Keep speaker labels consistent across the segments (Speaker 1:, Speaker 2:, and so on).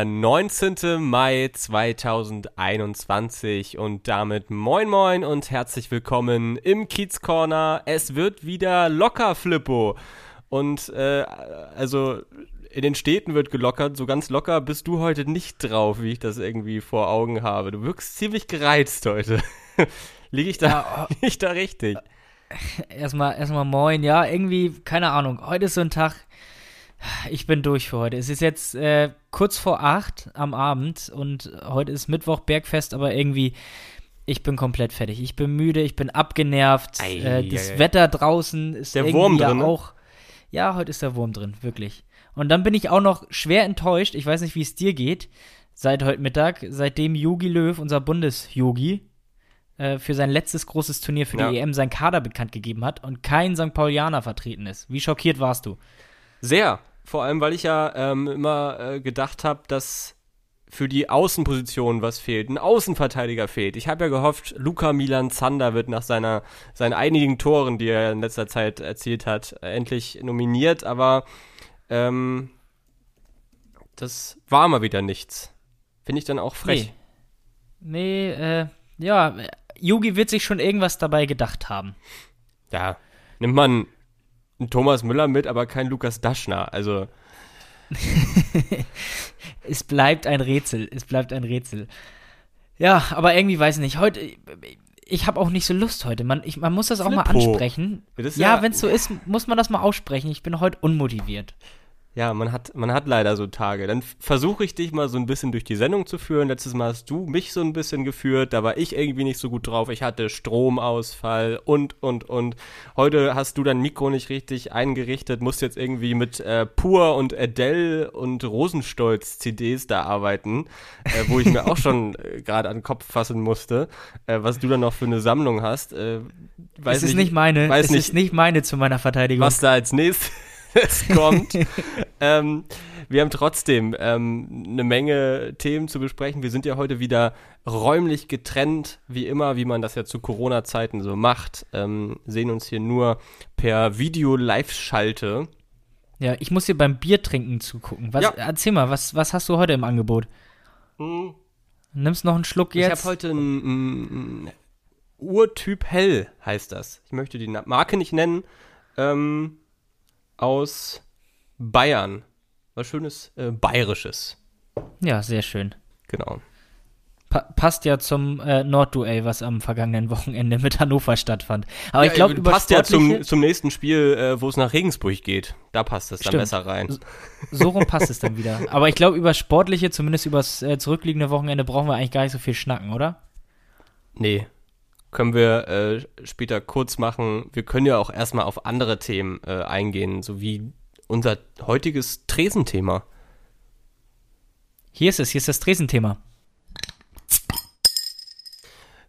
Speaker 1: Der 19. Mai 2021 und damit moin moin und herzlich willkommen im Kiez Corner. Es wird wieder locker, Flippo. Und äh, also in den Städten wird gelockert, so ganz locker bist du heute nicht drauf, wie ich das irgendwie vor Augen habe. Du wirkst ziemlich gereizt heute. Liege ich da, ja, lieg ich da richtig?
Speaker 2: Erstmal, erstmal moin, ja, irgendwie, keine Ahnung. Heute ist so ein Tag, ich bin durch für heute. Es ist jetzt äh, kurz vor acht am Abend und heute ist Mittwoch Bergfest, aber irgendwie, ich bin komplett fertig. Ich bin müde, ich bin abgenervt. Ei, äh, das ei, Wetter draußen ist
Speaker 1: der Wurm drin,
Speaker 2: ja auch. Ja, heute ist der Wurm drin, wirklich. Und dann bin ich auch noch schwer enttäuscht. Ich weiß nicht, wie es dir geht. Seit heute Mittag, seitdem Yogi Löw, unser Bundes-Yogi, äh, für sein letztes großes Turnier für ja. die EM sein Kader bekannt gegeben hat und kein St. Paulianer vertreten ist. Wie schockiert warst du?
Speaker 1: Sehr. Vor allem, weil ich ja ähm, immer äh, gedacht habe, dass für die Außenposition was fehlt, ein Außenverteidiger fehlt. Ich habe ja gehofft, Luca Milan Zander wird nach seiner, seinen einigen Toren, die er in letzter Zeit erzielt hat, endlich nominiert, aber ähm, das war mal wieder nichts. Finde ich dann auch frech.
Speaker 2: Nee, nee äh, ja, Yugi wird sich schon irgendwas dabei gedacht haben.
Speaker 1: Ja, nimmt man ein Thomas Müller mit, aber kein Lukas Daschner. Also.
Speaker 2: es bleibt ein Rätsel. Es bleibt ein Rätsel. Ja, aber irgendwie weiß ich nicht. Heute, ich habe auch nicht so Lust heute. Man, ich, man muss das auch Flippo. mal ansprechen. Ja, ja wenn es so ist, muss man das mal aussprechen. Ich bin heute unmotiviert.
Speaker 1: Ja, man hat, man hat leider so Tage. Dann versuche ich dich mal so ein bisschen durch die Sendung zu führen. Letztes Mal hast du mich so ein bisschen geführt. Da war ich irgendwie nicht so gut drauf. Ich hatte Stromausfall und, und, und. Heute hast du dein Mikro nicht richtig eingerichtet. Musst jetzt irgendwie mit äh, Pur und Adele und Rosenstolz CDs da arbeiten, äh, wo ich mir auch schon äh, gerade an den Kopf fassen musste, äh, was du dann noch für eine Sammlung hast. Äh,
Speaker 2: es ist nicht, nicht meine. Es nicht, ist nicht meine zu meiner Verteidigung.
Speaker 1: Was da als nächstes es kommt. ähm, wir haben trotzdem ähm, eine Menge Themen zu besprechen. Wir sind ja heute wieder räumlich getrennt, wie immer, wie man das ja zu Corona-Zeiten so macht. Ähm, sehen uns hier nur per Video-Live-Schalte.
Speaker 2: Ja, ich muss hier beim Bier trinken zugucken. Was, ja. Erzähl mal, was, was hast du heute im Angebot? Hm. Nimmst noch einen Schluck jetzt?
Speaker 1: Ich habe heute einen Urtyp Hell, heißt das. Ich möchte die Marke nicht nennen. Ähm, aus Bayern. Was schönes äh, Bayerisches.
Speaker 2: Ja, sehr schön.
Speaker 1: Genau.
Speaker 2: Pa passt ja zum äh, Nordduell, was am vergangenen Wochenende mit Hannover stattfand. Aber ja, ich glaube, über
Speaker 1: passt ja zum, zum nächsten Spiel, äh, wo es nach Regensburg geht. Da passt es dann besser rein.
Speaker 2: So rum passt es dann wieder. Aber ich glaube, über sportliche, zumindest über das äh, zurückliegende Wochenende, brauchen wir eigentlich gar nicht so viel schnacken, oder?
Speaker 1: Nee, können wir äh, später kurz machen. Wir können ja auch erstmal auf andere Themen äh, eingehen, so wie unser heutiges Tresenthema.
Speaker 2: Hier ist es, hier ist das Tresenthema.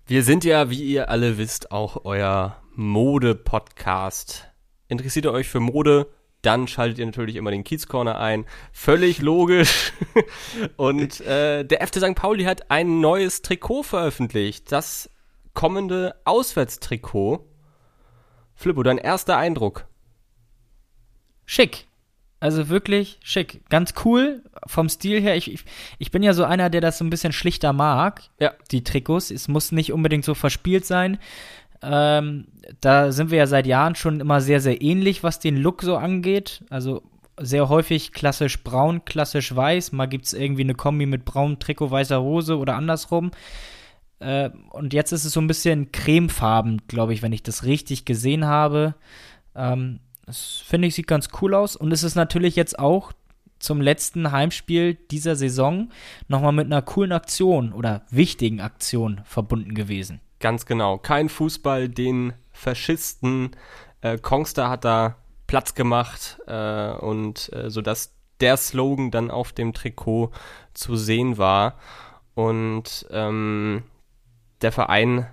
Speaker 1: Wir sind ja, wie ihr alle wisst, auch euer Mode-Podcast. Interessiert ihr euch für Mode? Dann schaltet ihr natürlich immer den Kiez Corner ein. Völlig logisch. Und äh, der FC St. Pauli hat ein neues Trikot veröffentlicht. Das kommende Auswärtstrikot. Flippo, dein erster Eindruck?
Speaker 2: Schick. Also wirklich schick. Ganz cool vom Stil her. Ich, ich, ich bin ja so einer, der das so ein bisschen schlichter mag.
Speaker 1: Ja.
Speaker 2: Die Trikots. Es muss nicht unbedingt so verspielt sein. Ähm, da sind wir ja seit Jahren schon immer sehr, sehr ähnlich, was den Look so angeht. Also sehr häufig klassisch braun, klassisch weiß. Mal gibt es irgendwie eine Kombi mit braunem Trikot, weißer Hose oder andersrum. Äh, und jetzt ist es so ein bisschen cremefarben, glaube ich, wenn ich das richtig gesehen habe. Ähm, das finde ich, sieht ganz cool aus. Und es ist natürlich jetzt auch zum letzten Heimspiel dieser Saison nochmal mit einer coolen Aktion oder wichtigen Aktion verbunden gewesen.
Speaker 1: Ganz genau. Kein Fußball, den Faschisten. Äh, Kongster hat da Platz gemacht äh, und äh, sodass der Slogan dann auf dem Trikot zu sehen war. Und ähm, der Verein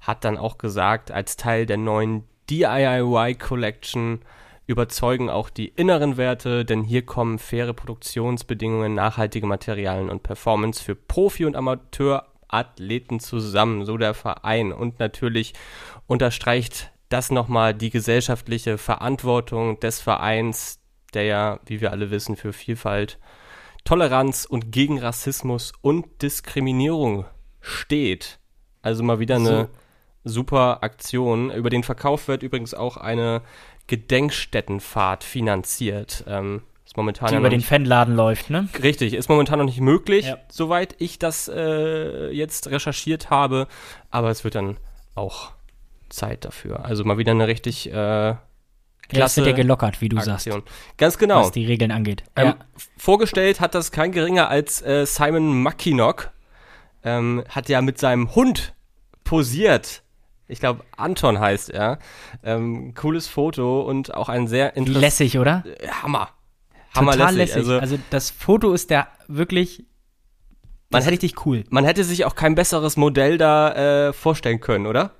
Speaker 1: hat dann auch gesagt, als Teil der neuen DIY Collection überzeugen auch die inneren Werte, denn hier kommen faire Produktionsbedingungen, nachhaltige Materialien und Performance für Profi- und Amateurathleten zusammen, so der Verein. Und natürlich unterstreicht das nochmal die gesellschaftliche Verantwortung des Vereins, der ja, wie wir alle wissen, für Vielfalt, Toleranz und gegen Rassismus und Diskriminierung steht. Also mal wieder eine so. Super Aktion. Über den Verkauf wird übrigens auch eine Gedenkstättenfahrt finanziert. Ähm, ist momentan
Speaker 2: Die
Speaker 1: ja
Speaker 2: über den Fanladen läuft, ne?
Speaker 1: Richtig, ist momentan noch nicht möglich,
Speaker 2: Ja.
Speaker 1: soweit ich das äh, jetzt recherchiert habe. Aber es wird dann auch Zeit dafür. Also mal wieder eine richtig äh, klasse
Speaker 2: ja gelockert, wie du sagst,
Speaker 1: Aktion. Ganz genau.
Speaker 2: was die Regeln angeht.
Speaker 1: Ähm,
Speaker 2: ja.
Speaker 1: Vorgestellt hat das kein geringer als äh, Simon Mackinock. Ähm, hat ja mit seinem Hund posiert. Ich glaube, Anton heißt er. Ähm, cooles Foto und auch ein sehr interessantes
Speaker 2: lässig, oder?
Speaker 1: Hammer.
Speaker 2: Total
Speaker 1: Hammerlässig.
Speaker 2: lässig.
Speaker 1: Also,
Speaker 2: Also, das Foto ist der wirklich.
Speaker 1: Man hätte-
Speaker 2: richtig cool.
Speaker 1: man hätte sich auch kein besseres Modell da äh, vorstellen können, oder?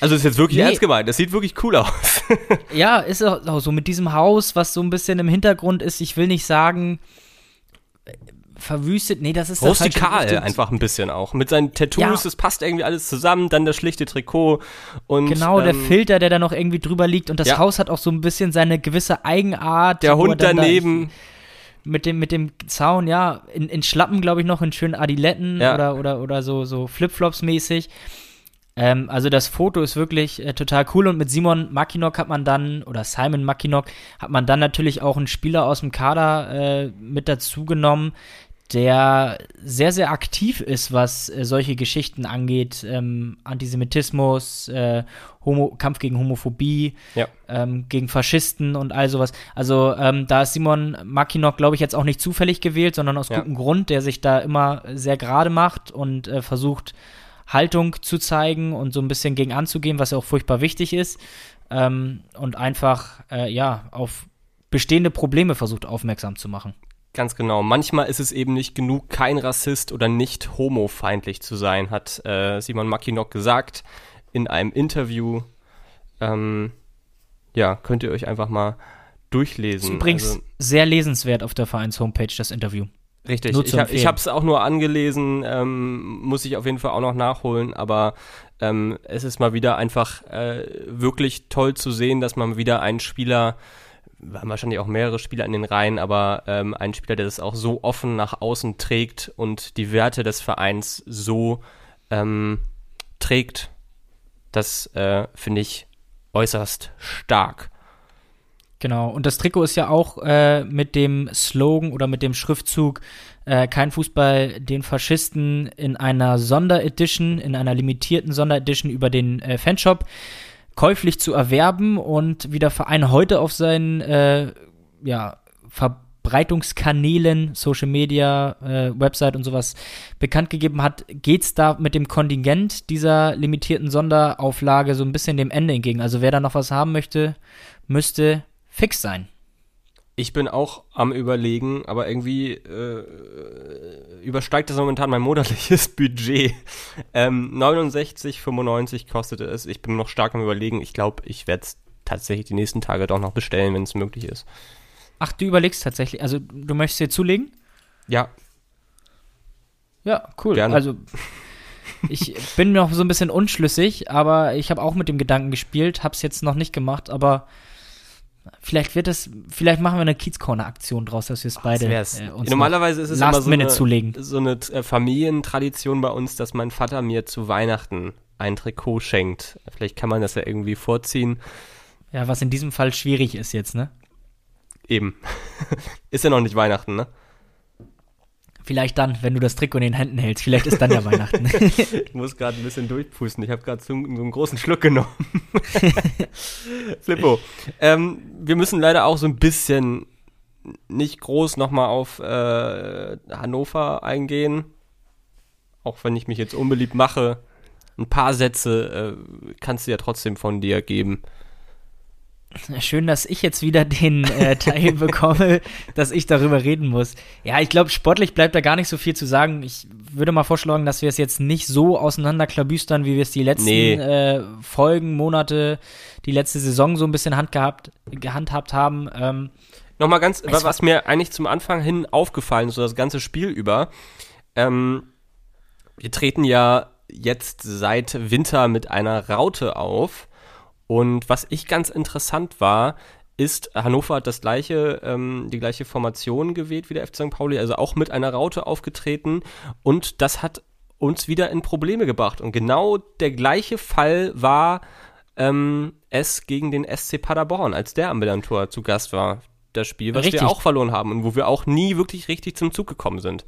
Speaker 1: Also ist jetzt wirklich
Speaker 2: Nee.
Speaker 1: ernst gemeint. Das sieht wirklich cool aus.
Speaker 2: Ja, ist auch so mit diesem Haus, was so ein bisschen im Hintergrund ist. Ich will nicht sagen äh, verwüstet. Nee, das ist das
Speaker 1: Rustikal einfach ein bisschen auch. Mit seinen Tattoos,
Speaker 2: Ja.
Speaker 1: es passt irgendwie alles zusammen. Dann das schlichte Trikot und
Speaker 2: Genau, der
Speaker 1: ähm,
Speaker 2: Filter, der da noch irgendwie drüber liegt. Und das
Speaker 1: Ja.
Speaker 2: Haus hat auch so ein bisschen seine gewisse Eigenart.
Speaker 1: der
Speaker 2: er
Speaker 1: Hund
Speaker 2: dann da-
Speaker 1: daneben.
Speaker 2: mit dem, mit dem Zaun, ja, in, in Schlappen, glaube ich, noch, in schönen Adiletten
Speaker 1: Ja.
Speaker 2: oder, oder, oder so, so Flipflops mäßig. Ähm, also das Foto ist wirklich äh, total cool und mit Simon Mackinock hat man dann, oder Simon Mackinock, hat man dann natürlich auch einen Spieler aus dem Kader äh, mit dazu genommen, der sehr, sehr aktiv ist, was äh, solche Geschichten angeht. Ähm, Antisemitismus, äh, Homo Kampf gegen Homophobie,
Speaker 1: Ja.
Speaker 2: ähm, gegen Faschisten und all sowas. Also ähm, da ist Simon Mackinock, glaube ich, jetzt auch nicht zufällig gewählt, sondern aus
Speaker 1: Ja.
Speaker 2: gutem Grund, der sich da immer sehr gerade macht und äh, versucht, Haltung zu zeigen und so ein bisschen gegen anzugehen, was ja auch furchtbar wichtig ist. Ähm, und einfach, äh, ja, auf bestehende Probleme versucht aufmerksam zu machen.
Speaker 1: Ganz genau. Manchmal ist es eben nicht genug, kein Rassist oder nicht homofeindlich zu sein, hat äh, Simon Mackinock gesagt in einem Interview. Ähm, ja, könnt ihr euch einfach mal durchlesen.
Speaker 2: Ist übrigens
Speaker 1: Also,
Speaker 2: sehr lesenswert auf der Vereins-Homepage, das Interview.
Speaker 1: richtig.
Speaker 2: nur
Speaker 1: Ich, habe es auch nur angelesen, ähm, muss ich auf jeden Fall auch noch nachholen, aber ähm, es ist mal wieder einfach äh, wirklich toll zu sehen, dass man wieder einen Spieler haben wahrscheinlich auch mehrere Spieler in den Reihen, aber ähm, ein Spieler, der das auch so offen nach außen trägt und die Werte des Vereins so ähm, trägt, das äh, finde ich äußerst stark.
Speaker 2: Genau, und das Trikot ist ja auch äh, mit dem Slogan oder mit dem Schriftzug äh, kein Fußball den Faschisten in einer Sonderedition, in einer limitierten Sonderedition über den äh, Fanshop käuflich zu erwerben und wie der Verein heute auf seinen äh, ja, Verbreitungskanälen, Social Media, äh, Website und sowas bekannt gegeben hat, geht's da mit dem Kontingent dieser limitierten Sonderauflage so ein bisschen dem Ende entgegen. Also wer da noch was haben möchte, müsste fix sein.
Speaker 1: Ich bin auch am überlegen, aber irgendwie äh, übersteigt das momentan mein monatliches Budget. Ähm, 69,95 kostete es. Ich bin noch stark am überlegen. Ich glaube, ich werde es tatsächlich die nächsten Tage doch noch bestellen, wenn es möglich ist.
Speaker 2: Ach, du überlegst tatsächlich, also du möchtest dir zulegen?
Speaker 1: Ja,
Speaker 2: Ja, cool.
Speaker 1: Gerne.
Speaker 2: Also ich bin noch so ein bisschen unschlüssig, aber ich habe auch mit dem Gedanken gespielt, hab's jetzt noch nicht gemacht, aber vielleicht wird es, vielleicht machen wir eine Kiezcorner-Aktion draus, dass wir es beide
Speaker 1: Das
Speaker 2: äh, uns
Speaker 1: Normalerweise ist es
Speaker 2: Last
Speaker 1: immer so
Speaker 2: Minute
Speaker 1: eine,
Speaker 2: zulegen.
Speaker 1: so eine äh, Familientradition bei uns, dass mein Vater mir zu Weihnachten ein Trikot schenkt. Vielleicht kann man das ja irgendwie vorziehen.
Speaker 2: ja, was in diesem Fall schwierig ist jetzt, ne?
Speaker 1: Eben. ist ja noch nicht Weihnachten, ne?
Speaker 2: Vielleicht dann, wenn du das Trikot in den Händen hältst, vielleicht ist dann ja Weihnachten.
Speaker 1: Ich muss gerade ein bisschen durchpusten. Ich habe gerade so, so einen großen Schluck genommen. Flippo. Ähm, wir müssen leider auch so ein bisschen nicht groß nochmal auf äh, Hannover eingehen. Auch wenn ich mich jetzt unbeliebt mache. Ein paar Sätze äh, kannst du ja trotzdem von dir geben.
Speaker 2: Schön, dass ich jetzt wieder den äh, Teil bekomme, dass ich darüber reden muss. Ja, ich glaube, sportlich bleibt da gar nicht so viel zu sagen. Ich würde mal vorschlagen, dass wir es jetzt nicht so auseinanderklabüstern, wie wir es die letzten nee. äh, Folgen, Monate, die letzte Saison so ein bisschen handgehabt, gehandhabt haben. Ähm,
Speaker 1: Nochmal ganz, was mir eigentlich zum Anfang hin aufgefallen ist, so das ganze Spiel über. Ähm, wir treten ja jetzt seit Winter mit einer Raute auf. Und was ich ganz interessant war, ist, Hannover hat das gleiche, ähm, die gleiche Formation gewählt wie der FC St. Pauli, also auch mit einer Raute aufgetreten. Und das hat uns wieder in Probleme gebracht. Und genau der gleiche Fall war ähm, es gegen den SC Paderborn, als der am Millantor zu Gast war. Das Spiel, was richtig. wir auch verloren haben und wo wir auch nie wirklich richtig zum Zug gekommen sind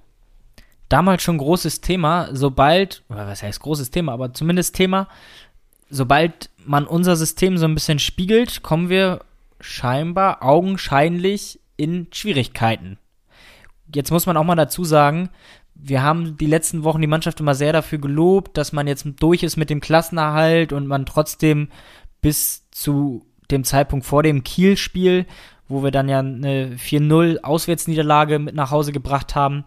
Speaker 2: damals schon großes Thema, sobald, was heißt großes Thema, aber zumindest Thema, sobald man unser System so ein bisschen spiegelt, kommen wir scheinbar augenscheinlich in Schwierigkeiten. Jetzt muss man auch mal dazu sagen, wir haben die letzten Wochen die Mannschaft immer sehr dafür gelobt, dass man jetzt durch ist mit dem Klassenerhalt und man trotzdem bis zu dem Zeitpunkt vor dem Kiel-Spiel, wo wir dann ja eine 4-0 Auswärtsniederlage mit nach Hause gebracht haben,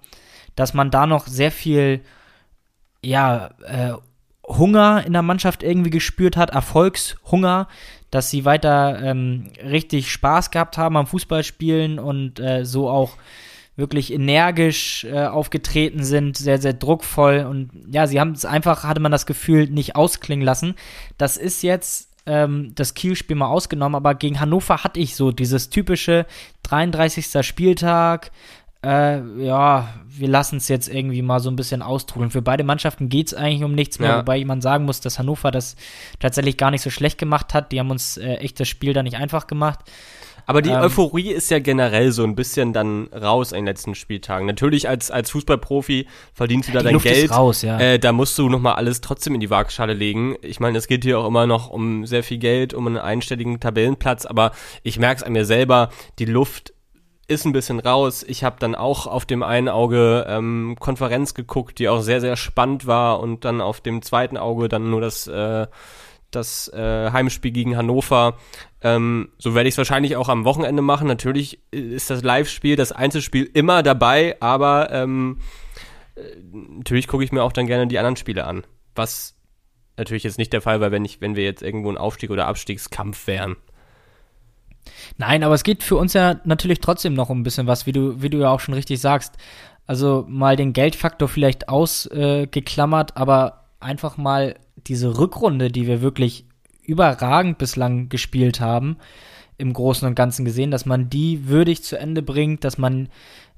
Speaker 2: dass man da noch sehr viel, ja, äh, Hunger in der Mannschaft irgendwie gespürt hat, Erfolgshunger, dass sie weiter ähm, richtig Spaß gehabt haben am Fußballspielen und äh, so auch wirklich energisch äh, aufgetreten sind, sehr, sehr druckvoll und ja, sie haben es einfach, hatte man das Gefühl, nicht ausklingen lassen. Das ist jetzt ähm, das Kiel-Spiel mal ausgenommen, aber gegen Hannover hatte ich so dieses typische 33. Spieltag, äh, ja, wir lassen es jetzt irgendwie mal so ein bisschen austrudeln. Für beide Mannschaften geht es eigentlich um nichts mehr, ja. wobei man sagen muss, dass Hannover das tatsächlich gar nicht so schlecht gemacht hat. Die haben uns äh, echt das Spiel da nicht einfach gemacht.
Speaker 1: Aber die ähm, Euphorie ist ja generell so ein bisschen dann raus in den letzten Spieltagen. Natürlich als, als Fußballprofi verdienst du da dein Luft Geld.
Speaker 2: raus, ja.
Speaker 1: Äh, da musst du nochmal alles trotzdem in die Waagschale legen. Ich meine, es geht hier auch immer noch um sehr viel Geld, um einen einstelligen Tabellenplatz, aber ich merke es an mir selber, die Luft ist ein bisschen raus. Ich habe dann auch auf dem einen Auge ähm, Konferenz geguckt, die auch sehr, sehr spannend war und dann auf dem zweiten Auge dann nur das, äh, das äh, Heimspiel gegen Hannover. Ähm, so werde ich es wahrscheinlich auch am Wochenende machen. Natürlich ist das Live-Spiel, das Einzelspiel immer dabei, aber ähm, äh, natürlich gucke ich mir auch dann gerne die anderen Spiele an. Was natürlich jetzt nicht der Fall war, wenn ich, wenn wir jetzt irgendwo ein Aufstieg oder Abstiegskampf wären.
Speaker 2: Nein, aber es geht für uns ja natürlich trotzdem noch um ein bisschen was, wie du, wie du ja auch schon richtig sagst. Also mal den Geldfaktor vielleicht ausgeklammert, äh, aber einfach mal diese Rückrunde, die wir wirklich überragend bislang gespielt haben, im Großen und Ganzen gesehen, dass man die würdig zu Ende bringt, dass man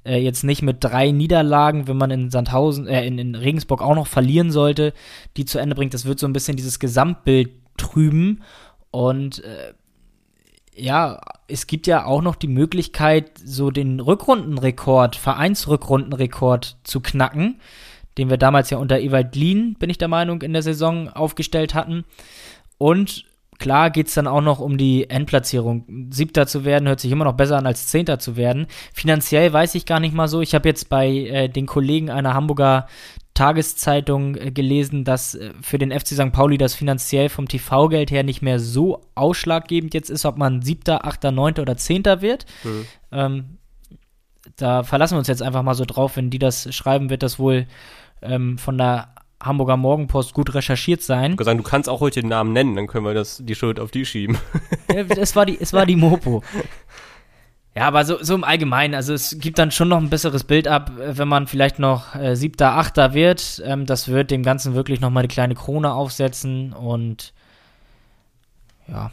Speaker 2: äh, jetzt nicht mit drei Niederlagen, wenn man in Sandhausen, äh, in, in Regensburg auch noch verlieren sollte, die zu Ende bringt. Das wird so ein bisschen dieses Gesamtbild trüben. Und äh, ja, es gibt ja auch noch die Möglichkeit, so den Rückrundenrekord, Vereinsrückrundenrekord zu knacken, den wir damals ja unter Ewald Lien, bin ich der Meinung, in der Saison aufgestellt hatten. Und klar geht es dann auch noch um die Endplatzierung. Siebter zu werden hört sich immer noch besser an als Zehnter zu werden. Finanziell weiß ich gar nicht mal so. Ich habe jetzt bei äh, den Kollegen einer Hamburger Tageszeitung äh, gelesen, dass äh, für den FC St. Pauli das finanziell vom TV-Geld her nicht mehr so ausschlaggebend jetzt ist, ob man siebter, achter, neunter oder zehnter wird. Mhm. Ähm, da verlassen wir uns jetzt einfach mal so drauf, wenn die das schreiben, wird das wohl ähm, von der Hamburger Morgenpost gut recherchiert sein.
Speaker 1: Ich sagen, du kannst auch heute den Namen nennen, dann können wir das, die Schuld auf die schieben.
Speaker 2: es, war die, es war die Mopo. Ja, aber so, so im Allgemeinen, also es gibt dann schon noch ein besseres Bild ab, äh, wenn man vielleicht noch äh, siebter, achter wird. Ähm, das wird dem Ganzen wirklich nochmal eine kleine Krone aufsetzen und ja,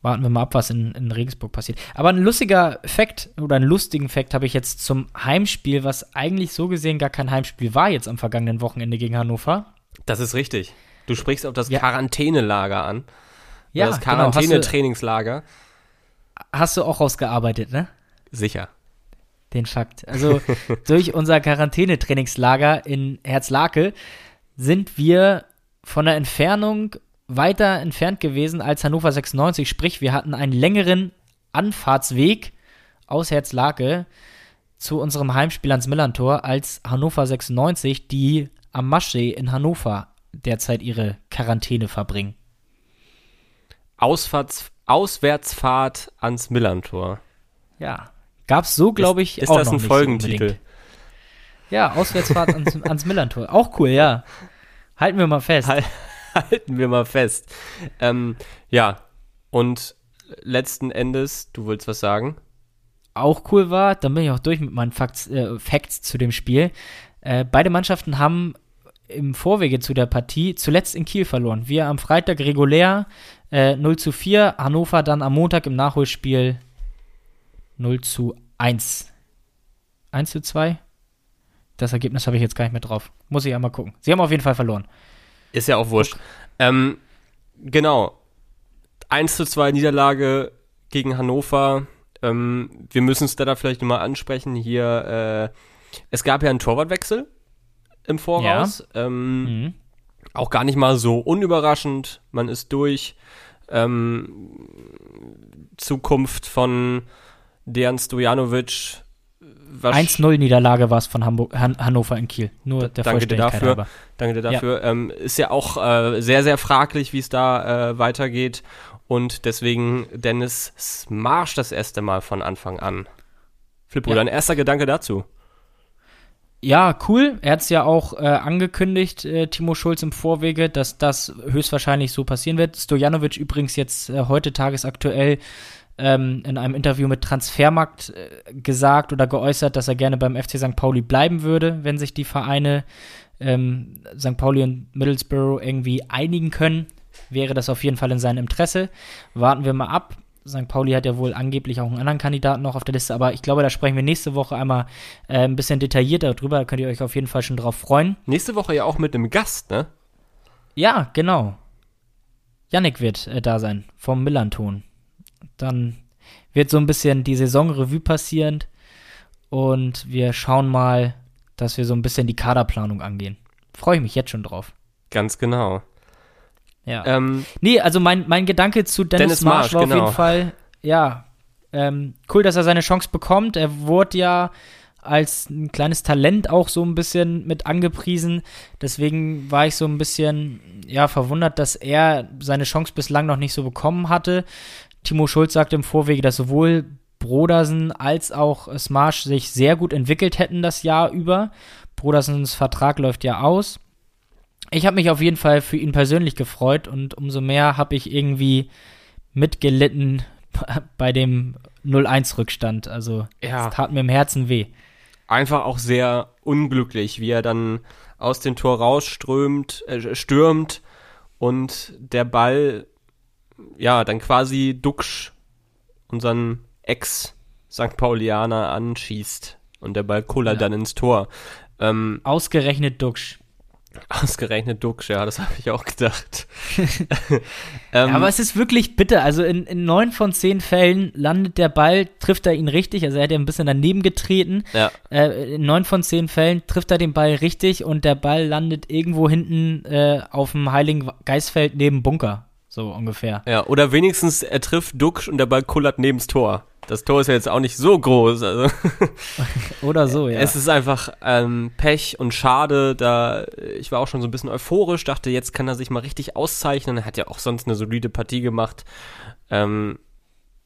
Speaker 2: warten wir mal ab, was in, in Regensburg passiert. Aber ein lustiger Fakt oder einen lustigen Fakt habe ich jetzt zum Heimspiel, was eigentlich so gesehen gar kein Heimspiel war jetzt am vergangenen Wochenende gegen Hannover.
Speaker 1: Das ist richtig. Du sprichst auf das ja. Quarantänelager an.
Speaker 2: Ja,
Speaker 1: das Quarantäne-Trainingslager.
Speaker 2: Genau, hast du auch rausgearbeitet, ne?
Speaker 1: Sicher.
Speaker 2: Den Fakt. Also durch unser Quarantänetrainingslager in Herzlake sind wir von der Entfernung weiter entfernt gewesen als Hannover 96. Sprich, wir hatten einen längeren Anfahrtsweg aus Herzlake zu unserem Heimspiel ans Millantor als Hannover 96, die am Maschsee in Hannover derzeit ihre Quarantäne verbringen.
Speaker 1: Ausfahrts Auswärtsfahrt ans Millantor.
Speaker 2: Ja. Gab's so, glaube ich,
Speaker 1: ist, ist
Speaker 2: auch
Speaker 1: das
Speaker 2: noch
Speaker 1: ein Folgentitel?
Speaker 2: Ja, Auswärtsfahrt ans, ans Millantor. Auch cool, ja. Halten wir mal fest.
Speaker 1: Halt, halten wir mal fest. Ähm, ja, und letzten Endes, du willst was sagen?
Speaker 2: Auch cool war, dann bin ich auch durch mit meinen Facts, äh, Facts zu dem Spiel. Äh, beide Mannschaften haben im Vorwege zu der Partie zuletzt in Kiel verloren. Wir am Freitag regulär äh, 0 zu 4, Hannover dann am Montag im Nachholspiel 0 zu 1. 1 zu 2? Das Ergebnis habe ich jetzt gar nicht mehr drauf. Muss ich einmal gucken. Sie haben auf jeden Fall verloren.
Speaker 1: Ist ja auch wurscht. Ähm, genau. 1 zu 2 Niederlage gegen Hannover. Ähm, wir müssen es da vielleicht nochmal ansprechen. Hier, äh, es gab ja einen Torwartwechsel im Voraus. Ja. Ähm, mhm. Auch gar nicht mal so unüberraschend. Man ist durch. Ähm, Zukunft von Dejan Stojanovic
Speaker 2: 1-0-Niederlage war es von Hamburg, Han Hannover in Kiel. Nur der
Speaker 1: danke dir dafür. Danke dir dafür. Ja. Ähm, ist ja auch äh, sehr, sehr fraglich, wie es da äh, weitergeht. Und deswegen Dennis Smarsch das erste Mal von Anfang an. Flippo, ja. dein erster Gedanke dazu?
Speaker 2: Ja, cool. Er hat es ja auch äh, angekündigt, äh, Timo Schulz im Vorwege, dass das höchstwahrscheinlich so passieren wird. Stojanovic übrigens jetzt äh, heute tagesaktuell ähm, in einem Interview mit Transfermarkt äh, gesagt oder geäußert, dass er gerne beim FC St. Pauli bleiben würde, wenn sich die Vereine ähm, St. Pauli und Middlesbrough irgendwie einigen können. Wäre das auf jeden Fall in seinem Interesse. Warten wir mal ab. St. Pauli hat ja wohl angeblich auch einen anderen Kandidaten noch auf der Liste, aber ich glaube, da sprechen wir nächste Woche einmal äh, ein bisschen detaillierter drüber. Da könnt ihr euch auf jeden Fall schon drauf freuen.
Speaker 1: Nächste Woche ja auch mit einem Gast, ne?
Speaker 2: Ja, genau. Yannick wird äh, da sein, vom Millanton. Dann wird so ein bisschen die Saisonrevue passieren und wir schauen mal, dass wir so ein bisschen die Kaderplanung angehen. Freue ich mich jetzt schon drauf.
Speaker 1: Ganz genau.
Speaker 2: Ja. Ähm, nee, also mein, mein Gedanke zu Dennis, Dennis Marsch, Marsch war genau. auf jeden Fall, ja, ähm, cool, dass er seine Chance bekommt. Er wurde ja als ein kleines Talent auch so ein bisschen mit angepriesen. Deswegen war ich so ein bisschen, ja, verwundert, dass er seine Chance bislang noch nicht so bekommen hatte. Timo Schulz sagte im Vorwege, dass sowohl Brodersen als auch Smash sich sehr gut entwickelt hätten das Jahr über. Brodersens Vertrag läuft ja aus. Ich habe mich auf jeden Fall für ihn persönlich gefreut und umso mehr habe ich irgendwie mitgelitten bei dem 0-1-Rückstand. Also ja. es tat mir im Herzen weh.
Speaker 1: Einfach auch sehr unglücklich, wie er dann aus dem Tor rausströmt, äh, stürmt und der Ball ja, dann quasi Duxch, unseren Ex-St. Paulianer, anschießt und der Ball kullert ja. dann ins Tor.
Speaker 2: Ähm, Ausgerechnet Duxch.
Speaker 1: Ausgerechnet Duxch, ja, das habe ich auch gedacht.
Speaker 2: ähm, ja, aber es ist wirklich bitter. Also in, in neun von zehn Fällen landet der Ball, trifft er ihn richtig. Also er hat ja ein bisschen daneben getreten. Ja. Äh, in neun von zehn Fällen trifft er den Ball richtig und der Ball landet irgendwo hinten äh, auf dem Heiligen Geistfeld neben Bunker. So ungefähr.
Speaker 1: Ja, oder wenigstens er trifft Duxch und der Ball kullert neben's Tor. Das Tor ist ja jetzt auch nicht so groß. Also.
Speaker 2: Oder so, ja.
Speaker 1: Es ist einfach ähm, Pech und schade. Da ich war auch schon so ein bisschen euphorisch, dachte, jetzt kann er sich mal richtig auszeichnen. Er hat ja auch sonst eine solide Partie gemacht. Ähm,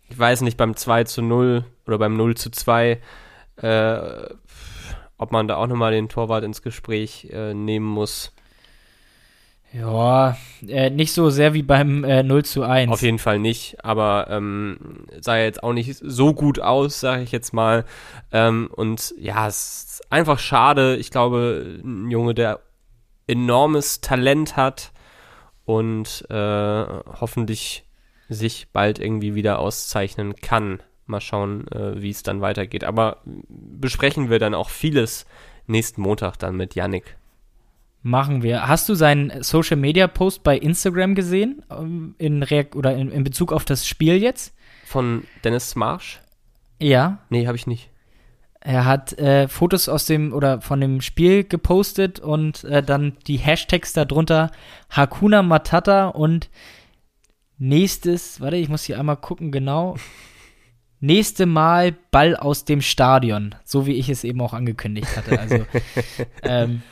Speaker 1: ich weiß nicht, beim 2 zu 0 oder beim 0 zu 2, äh, ob man da auch nochmal den Torwart ins Gespräch äh, nehmen muss.
Speaker 2: Ja, äh, nicht so sehr wie beim äh, 0 zu 1.
Speaker 1: Auf jeden Fall nicht, aber ähm, sah jetzt auch nicht so gut aus, sage ich jetzt mal. Ähm, und ja, es ist einfach schade. Ich glaube, ein Junge, der enormes Talent hat und äh, hoffentlich sich bald irgendwie wieder auszeichnen kann. Mal schauen, äh, wie es dann weitergeht. Aber besprechen wir dann auch vieles nächsten Montag dann mit Yannick.
Speaker 2: Machen wir. Hast du seinen Social Media Post bei Instagram gesehen? Ähm, in Reak oder in, in, Bezug auf das Spiel jetzt?
Speaker 1: Von Dennis Marsch?
Speaker 2: Ja.
Speaker 1: Nee, habe ich nicht.
Speaker 2: Er hat äh, Fotos aus dem oder von dem Spiel gepostet und äh, dann die Hashtags darunter Hakuna Matata und nächstes, warte, ich muss hier einmal gucken, genau. Nächste Mal Ball aus dem Stadion, so wie ich es eben auch angekündigt hatte. Also ähm,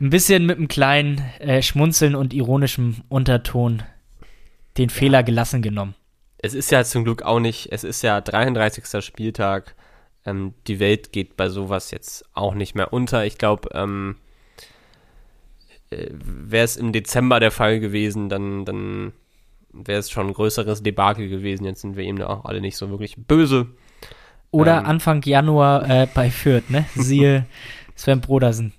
Speaker 2: ein bisschen mit einem kleinen äh, Schmunzeln und ironischem Unterton den Fehler gelassen genommen.
Speaker 1: es ist ja zum Glück auch nicht, es ist ja 33. Spieltag. Ähm, die Welt geht bei sowas jetzt auch nicht mehr unter. Ich glaube, ähm, äh, wäre es im Dezember der Fall gewesen, dann, dann wäre es schon ein größeres Debakel gewesen. Jetzt sind wir eben auch alle nicht so wirklich böse.
Speaker 2: Oder ähm, Anfang Januar äh, bei Fürth, ne? Siehe Sven Brodersen.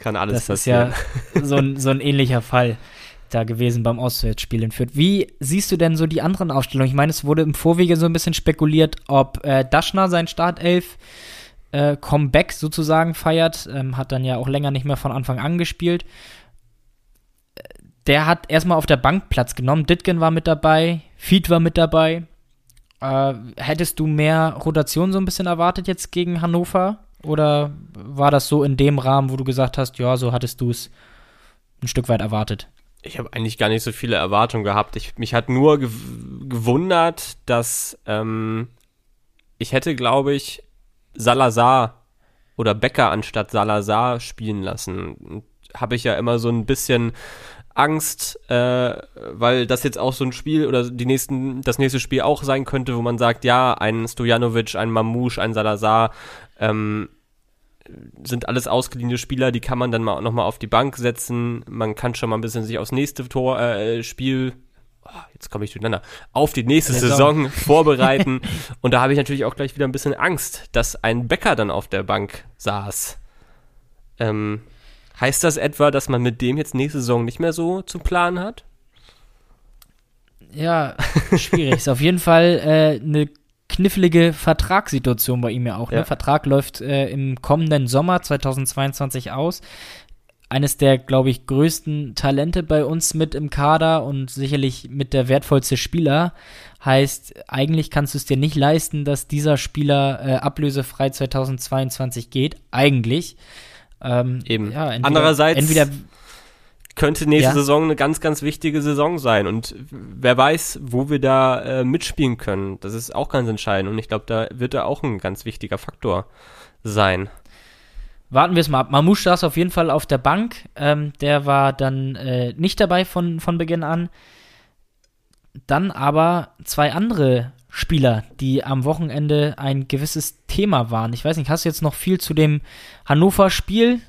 Speaker 1: Kann alles
Speaker 2: das
Speaker 1: passieren.
Speaker 2: ist ja so ein, so ein ähnlicher Fall da gewesen beim Auswärtsspiel in Fürth. Wie siehst du denn so die anderen Aufstellungen? Ich meine, es wurde im Vorwege so ein bisschen spekuliert, ob äh, Daschner sein Startelf äh, Comeback sozusagen feiert. Ähm, hat dann ja auch länger nicht mehr von Anfang an gespielt. Der hat erstmal auf der Bank Platz genommen. Ditgen war mit dabei, Feed war mit dabei. Äh, hättest du mehr Rotation so ein bisschen erwartet jetzt gegen Hannover? Oder war das so in dem Rahmen, wo du gesagt hast, ja, so hattest du es ein Stück weit erwartet?
Speaker 1: Ich habe eigentlich gar nicht so viele Erwartungen gehabt. Ich, mich hat nur gew gewundert, dass ähm, ich hätte, glaube ich, Salazar oder Becker anstatt Salazar spielen lassen. Habe ich ja immer so ein bisschen Angst, äh, weil das jetzt auch so ein Spiel oder die nächsten, das nächste Spiel auch sein könnte, wo man sagt, ja, ein Stojanovic, ein Mamouche, ein Salazar, ähm, sind alles ausgeliehene Spieler, die kann man dann mal nochmal auf die Bank setzen. Man kann schon mal ein bisschen sich aufs nächste Tor, äh, Spiel, oh, jetzt komme ich durcheinander, auf die nächste Saison, Saison vorbereiten. Und da habe ich natürlich auch gleich wieder ein bisschen Angst, dass ein Bäcker dann auf der Bank saß. Ähm, heißt das etwa, dass man mit dem jetzt nächste Saison nicht mehr so zu planen hat?
Speaker 2: Ja, schwierig. ist auf jeden Fall äh, eine knifflige Vertragssituation bei ihm ja auch. Ne? Vertrag läuft äh, im kommenden Sommer 2022 aus. Eines der, glaube ich, größten Talente bei uns mit im Kader und sicherlich mit der wertvollste Spieler. Heißt, eigentlich kannst du es dir nicht leisten, dass dieser Spieler äh, ablösefrei 2022 geht. Eigentlich.
Speaker 1: Ähm, Eben. Ja, entweder, Andererseits.
Speaker 2: Entweder
Speaker 1: könnte nächste ja. Saison eine ganz, ganz wichtige Saison sein. Und wer weiß, wo wir da äh, mitspielen können. Das ist auch ganz entscheidend. Und ich glaube, da wird er auch ein ganz wichtiger Faktor sein.
Speaker 2: Warten wir es mal ab. Mamouche saß auf jeden Fall auf der Bank. Ähm, der war dann äh, nicht dabei von, von Beginn an. Dann aber zwei andere Spieler, die am Wochenende ein gewisses Thema waren. Ich weiß nicht, hast du jetzt noch viel zu dem Hannover-Spiel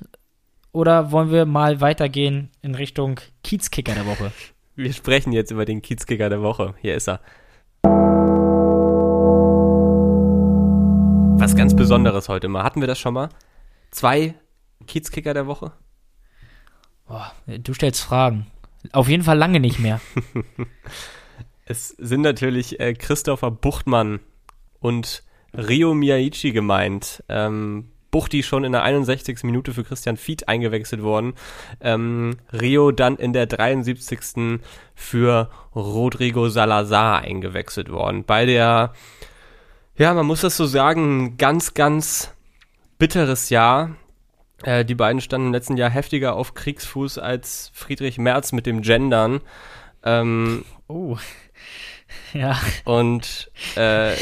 Speaker 2: oder wollen wir mal weitergehen in Richtung Kiezkicker der Woche?
Speaker 1: Wir sprechen jetzt über den Kiezkicker der Woche. Hier ist er. Was ganz Besonderes heute mal. Hatten wir das schon mal? Zwei Kiezkicker der Woche?
Speaker 2: Boah, du stellst Fragen. Auf jeden Fall lange nicht mehr.
Speaker 1: es sind natürlich äh, Christopher Buchtmann und Rio Miyaichi gemeint. Ähm, Buchti schon in der 61. Minute für Christian Fied eingewechselt worden. Ähm, Rio dann in der 73. für Rodrigo Salazar eingewechselt worden. Bei der, ja, man muss das so sagen, ganz, ganz bitteres Jahr. Äh, die beiden standen im letzten Jahr heftiger auf Kriegsfuß als Friedrich Merz mit dem Gendern. Ähm,
Speaker 2: oh. Ja.
Speaker 1: Und äh,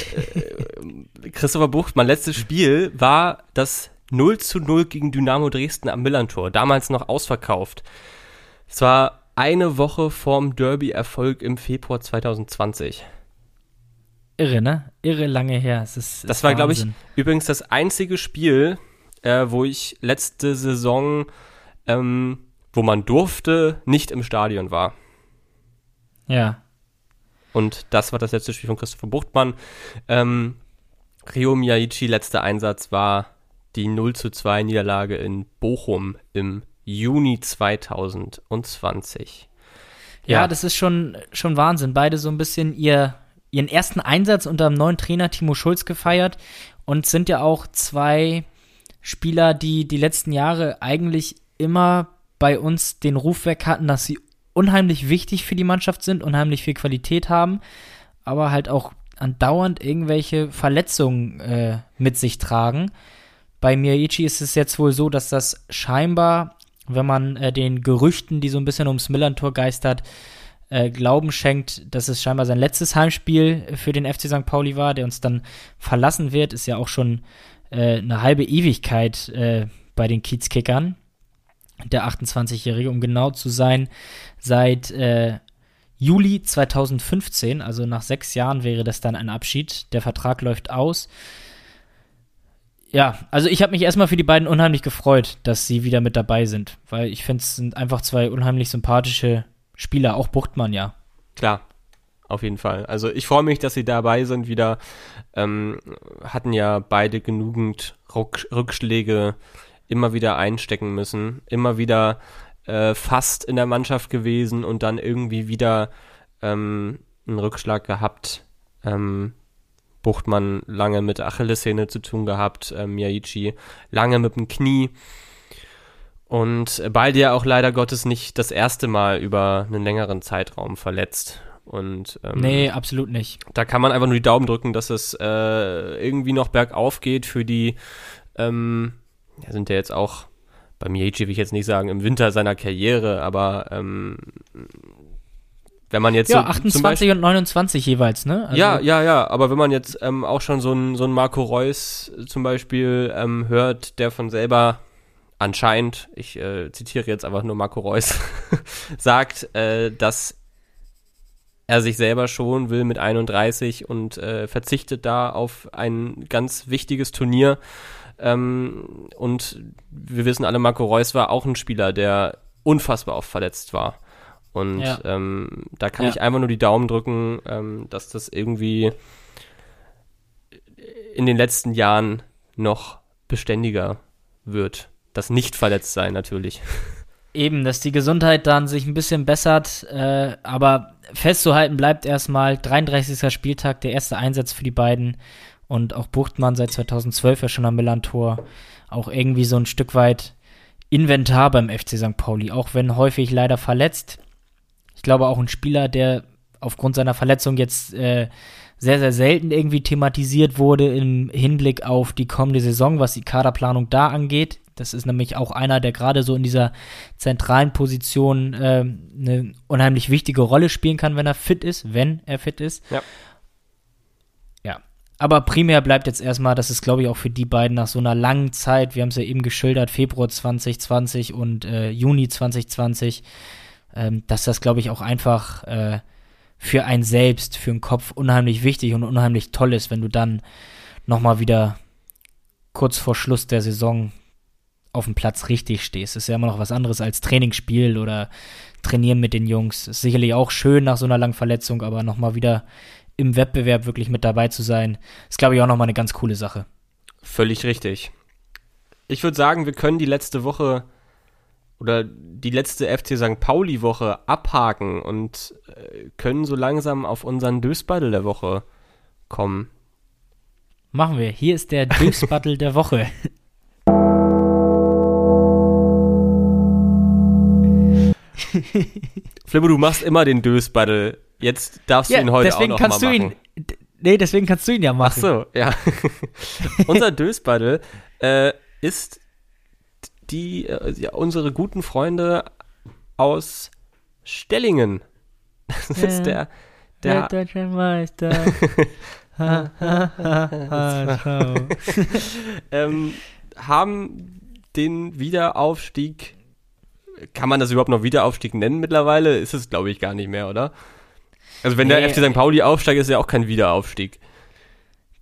Speaker 1: Christopher Bucht, mein letztes Spiel war das 0 zu 0 gegen Dynamo Dresden am Millantor, damals noch ausverkauft. Es war eine Woche vorm Derby-Erfolg im Februar 2020.
Speaker 2: Irre, ne? Irre lange her. Es
Speaker 1: ist, das war, glaube ich, übrigens das einzige Spiel, äh, wo ich letzte Saison, ähm, wo man durfte, nicht im Stadion war.
Speaker 2: Ja.
Speaker 1: Und das war das letzte Spiel von Christopher Buchtmann. Ähm, Rio Miyaichi, letzter Einsatz war die 0 zu 2 Niederlage in Bochum im Juni 2020.
Speaker 2: Ja, ja, das ist schon, schon Wahnsinn. Beide so ein bisschen ihr, ihren ersten Einsatz unter dem neuen Trainer Timo Schulz gefeiert und sind ja auch zwei Spieler, die die letzten Jahre eigentlich immer bei uns den Ruf weg hatten, dass sie unheimlich wichtig für die Mannschaft sind, unheimlich viel Qualität haben, aber halt auch andauernd irgendwelche Verletzungen äh, mit sich tragen. Bei Miyaichi ist es jetzt wohl so, dass das scheinbar, wenn man äh, den Gerüchten, die so ein bisschen ums Millantor geistert, äh, Glauben schenkt, dass es scheinbar sein letztes Heimspiel für den FC St. Pauli war, der uns dann verlassen wird, ist ja auch schon äh, eine halbe Ewigkeit äh, bei den Kiezkickern der 28-Jährige, um genau zu sein, seit äh, Juli 2015, also nach sechs Jahren wäre das dann ein Abschied. Der Vertrag läuft aus. Ja, also ich habe mich erstmal für die beiden unheimlich gefreut, dass sie wieder mit dabei sind, weil ich finde, es sind einfach zwei unheimlich sympathische Spieler, auch Buchtmann ja.
Speaker 1: Klar, auf jeden Fall. Also ich freue mich, dass sie dabei sind wieder. Ähm, hatten ja beide genügend Ruck Rückschläge immer wieder einstecken müssen, immer wieder äh, fast in der Mannschaft gewesen und dann irgendwie wieder ähm, einen Rückschlag gehabt. Ähm, Buchtmann lange mit Achillessehne zu tun gehabt, ähm, Yaichi lange mit dem Knie. Und beide ja auch leider Gottes nicht das erste Mal über einen längeren Zeitraum verletzt. Und,
Speaker 2: ähm, nee, absolut nicht.
Speaker 1: Da kann man einfach nur die Daumen drücken, dass es äh, irgendwie noch bergauf geht für die, ähm, sind ja jetzt auch, beim Yeji will ich jetzt nicht sagen, im Winter seiner Karriere, aber ähm, wenn man jetzt
Speaker 2: ja, so 28 Beispiel, und 29 jeweils, ne?
Speaker 1: Also ja, ja, ja, aber wenn man jetzt ähm, auch schon so einen so ein Marco Reus zum Beispiel ähm, hört, der von selber anscheinend, ich äh, zitiere jetzt einfach nur Marco Reus, sagt, äh, dass er sich selber schon will mit 31 und äh, verzichtet da auf ein ganz wichtiges Turnier. Ähm, und wir wissen alle, Marco Reus war auch ein Spieler, der unfassbar oft verletzt war. Und ja. ähm, da kann ja. ich einfach nur die Daumen drücken, ähm, dass das irgendwie in den letzten Jahren noch beständiger wird. Das Nicht-Verletzt-Sein natürlich.
Speaker 2: Eben, dass die Gesundheit dann sich ein bisschen bessert, äh, aber festzuhalten bleibt erstmal 33. Spieltag, der erste Einsatz für die beiden und auch Buchtmann seit 2012 ja schon am Millantor, auch irgendwie so ein Stück weit Inventar beim FC St. Pauli, auch wenn häufig leider verletzt. Ich glaube auch ein Spieler, der aufgrund seiner Verletzung jetzt äh, sehr, sehr selten irgendwie thematisiert wurde im Hinblick auf die kommende Saison, was die Kaderplanung da angeht. Das ist nämlich auch einer, der gerade so in dieser zentralen Position äh, eine unheimlich wichtige Rolle spielen kann, wenn er fit ist, wenn er fit ist. Ja. Aber primär bleibt jetzt erstmal, das ist, glaube ich, auch für die beiden nach so einer langen Zeit, wir haben es ja eben geschildert, Februar 2020 und äh, Juni 2020, ähm, dass das, glaube ich, auch einfach äh, für einen selbst, für den Kopf unheimlich wichtig und unheimlich toll ist, wenn du dann nochmal wieder kurz vor Schluss der Saison auf dem Platz richtig stehst. Das ist ja immer noch was anderes als Trainingsspiel oder trainieren mit den Jungs. Ist sicherlich auch schön nach so einer langen Verletzung, aber nochmal wieder im Wettbewerb wirklich mit dabei zu sein, ist, glaube ich, auch nochmal eine ganz coole Sache.
Speaker 1: Völlig richtig. Ich würde sagen, wir können die letzte Woche oder die letzte FC St. Pauli-Woche abhaken und äh, können so langsam auf unseren Dösbattle der Woche kommen.
Speaker 2: Machen wir. Hier ist der Dösbattle der Woche.
Speaker 1: Flippo, du machst immer den Dösbattle. Jetzt darfst du ja, ihn heute auch noch
Speaker 2: kannst
Speaker 1: mal
Speaker 2: du
Speaker 1: machen.
Speaker 2: Ihn, nee, deswegen kannst du ihn ja machen.
Speaker 1: Ach so, ja. Unser Dösbattle äh, ist die, äh, ja, unsere guten Freunde aus Stellingen. Das ist der, der,
Speaker 2: der deutsche Meister.
Speaker 1: ähm, haben den Wiederaufstieg, kann man das überhaupt noch Wiederaufstieg nennen mittlerweile? Ist es, glaube ich, gar nicht mehr, oder? Also wenn nee, der FC St. Pauli aufsteigt, ist ja auch kein Wiederaufstieg